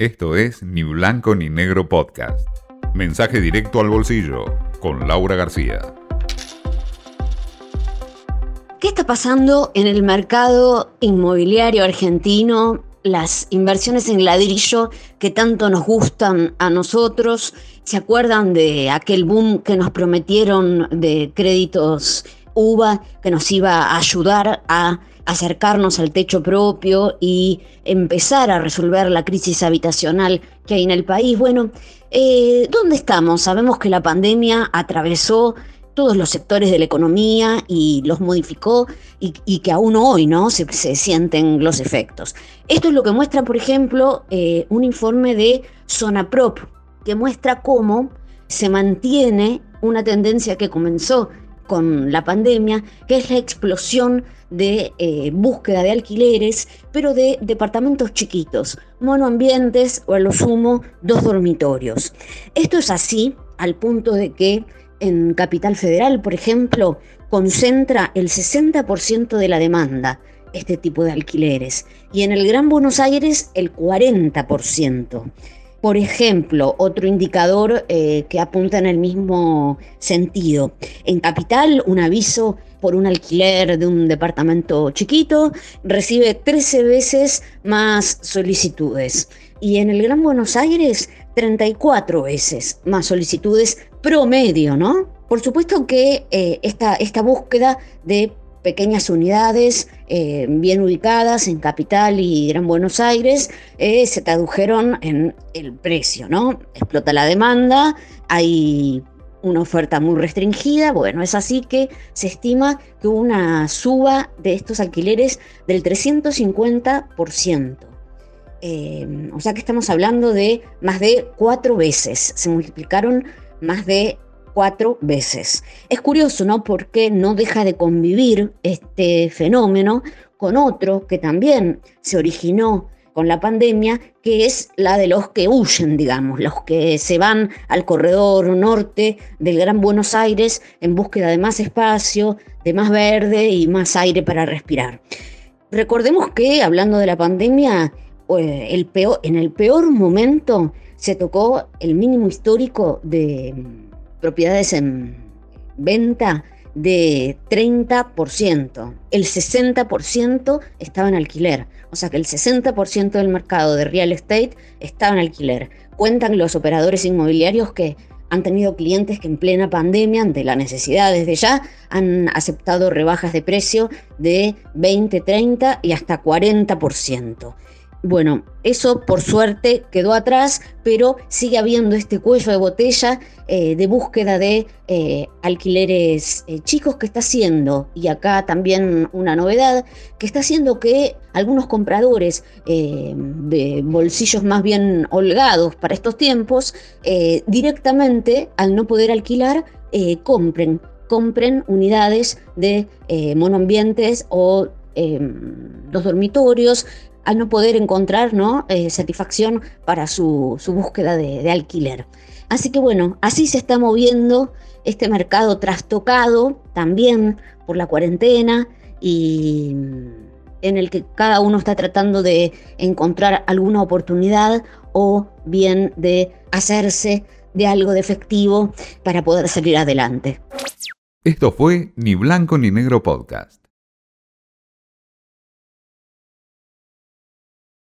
Esto es Ni Blanco ni Negro Podcast. Mensaje directo al bolsillo con Laura García. ¿Qué está pasando en el mercado inmobiliario argentino? Las inversiones en ladrillo que tanto nos gustan a nosotros. ¿Se acuerdan de aquel boom que nos prometieron de créditos UVA que nos iba a ayudar a acercarnos al techo propio y empezar a resolver la crisis habitacional que hay en el país. Bueno, eh, ¿dónde estamos? Sabemos que la pandemia atravesó todos los sectores de la economía y los modificó y, que aún hoy ¿no? Se, sienten los efectos. Esto es lo que muestra, por ejemplo, eh, un informe de Zona Prop, que muestra cómo se mantiene una tendencia que comenzó con la pandemia, que es la explosión de eh, búsqueda de alquileres, pero de departamentos chiquitos, monoambientes o a lo sumo dos dormitorios. Esto es así al punto de que en Capital Federal, por ejemplo, concentra el 60% de la demanda este tipo de alquileres y en el Gran Buenos Aires el 40%. Por ejemplo, otro indicador eh, que apunta en el mismo sentido. En Capital, un aviso por un alquiler de un departamento chiquito recibe 13 veces más solicitudes. Y en el Gran Buenos Aires, 34 veces más solicitudes promedio, ¿no? Por supuesto que eh, esta, esta búsqueda de pequeñas unidades eh, bien ubicadas en Capital y Gran Buenos Aires eh, se tradujeron en el precio, ¿no? Explota la demanda, hay una oferta muy restringida, bueno, es así que se estima que hubo una suba de estos alquileres del 350%. Eh, o sea que estamos hablando de más de cuatro veces, se multiplicaron más de cuatro veces. Es curioso, ¿no? Porque no deja de convivir este fenómeno con otro que también se originó con la pandemia, que es la de los que huyen, digamos, los que se van al corredor norte del Gran Buenos Aires en búsqueda de más espacio, de más verde y más aire para respirar. Recordemos que, hablando de la pandemia, eh, el peor, en el peor momento se tocó el mínimo histórico de propiedades en venta de 30%. El 60% estaba en alquiler. O sea que el 60% del mercado de real estate estaba en alquiler. Cuentan los operadores inmobiliarios que han tenido clientes que en plena pandemia, ante la necesidad desde ya, han aceptado rebajas de precio de 20, 30 y hasta 40%. Bueno, eso por suerte quedó atrás, pero sigue habiendo este cuello de botella eh, de búsqueda de eh, alquileres eh, chicos que está haciendo, y acá también una novedad, que está haciendo que algunos compradores de bolsillos más bien holgados para estos tiempos, directamente al no poder alquilar, compren, compren unidades de monoambientes o los dormitorios, al no poder encontrar ¿no? Eh, satisfacción para su, búsqueda de, alquiler. Así que bueno, así se está moviendo este mercado trastocado también por la cuarentena y en el que cada uno está tratando de encontrar alguna oportunidad o bien de hacerse de algo de efectivo para poder salir adelante. Esto fue Ni Blanco ni Negro Podcast.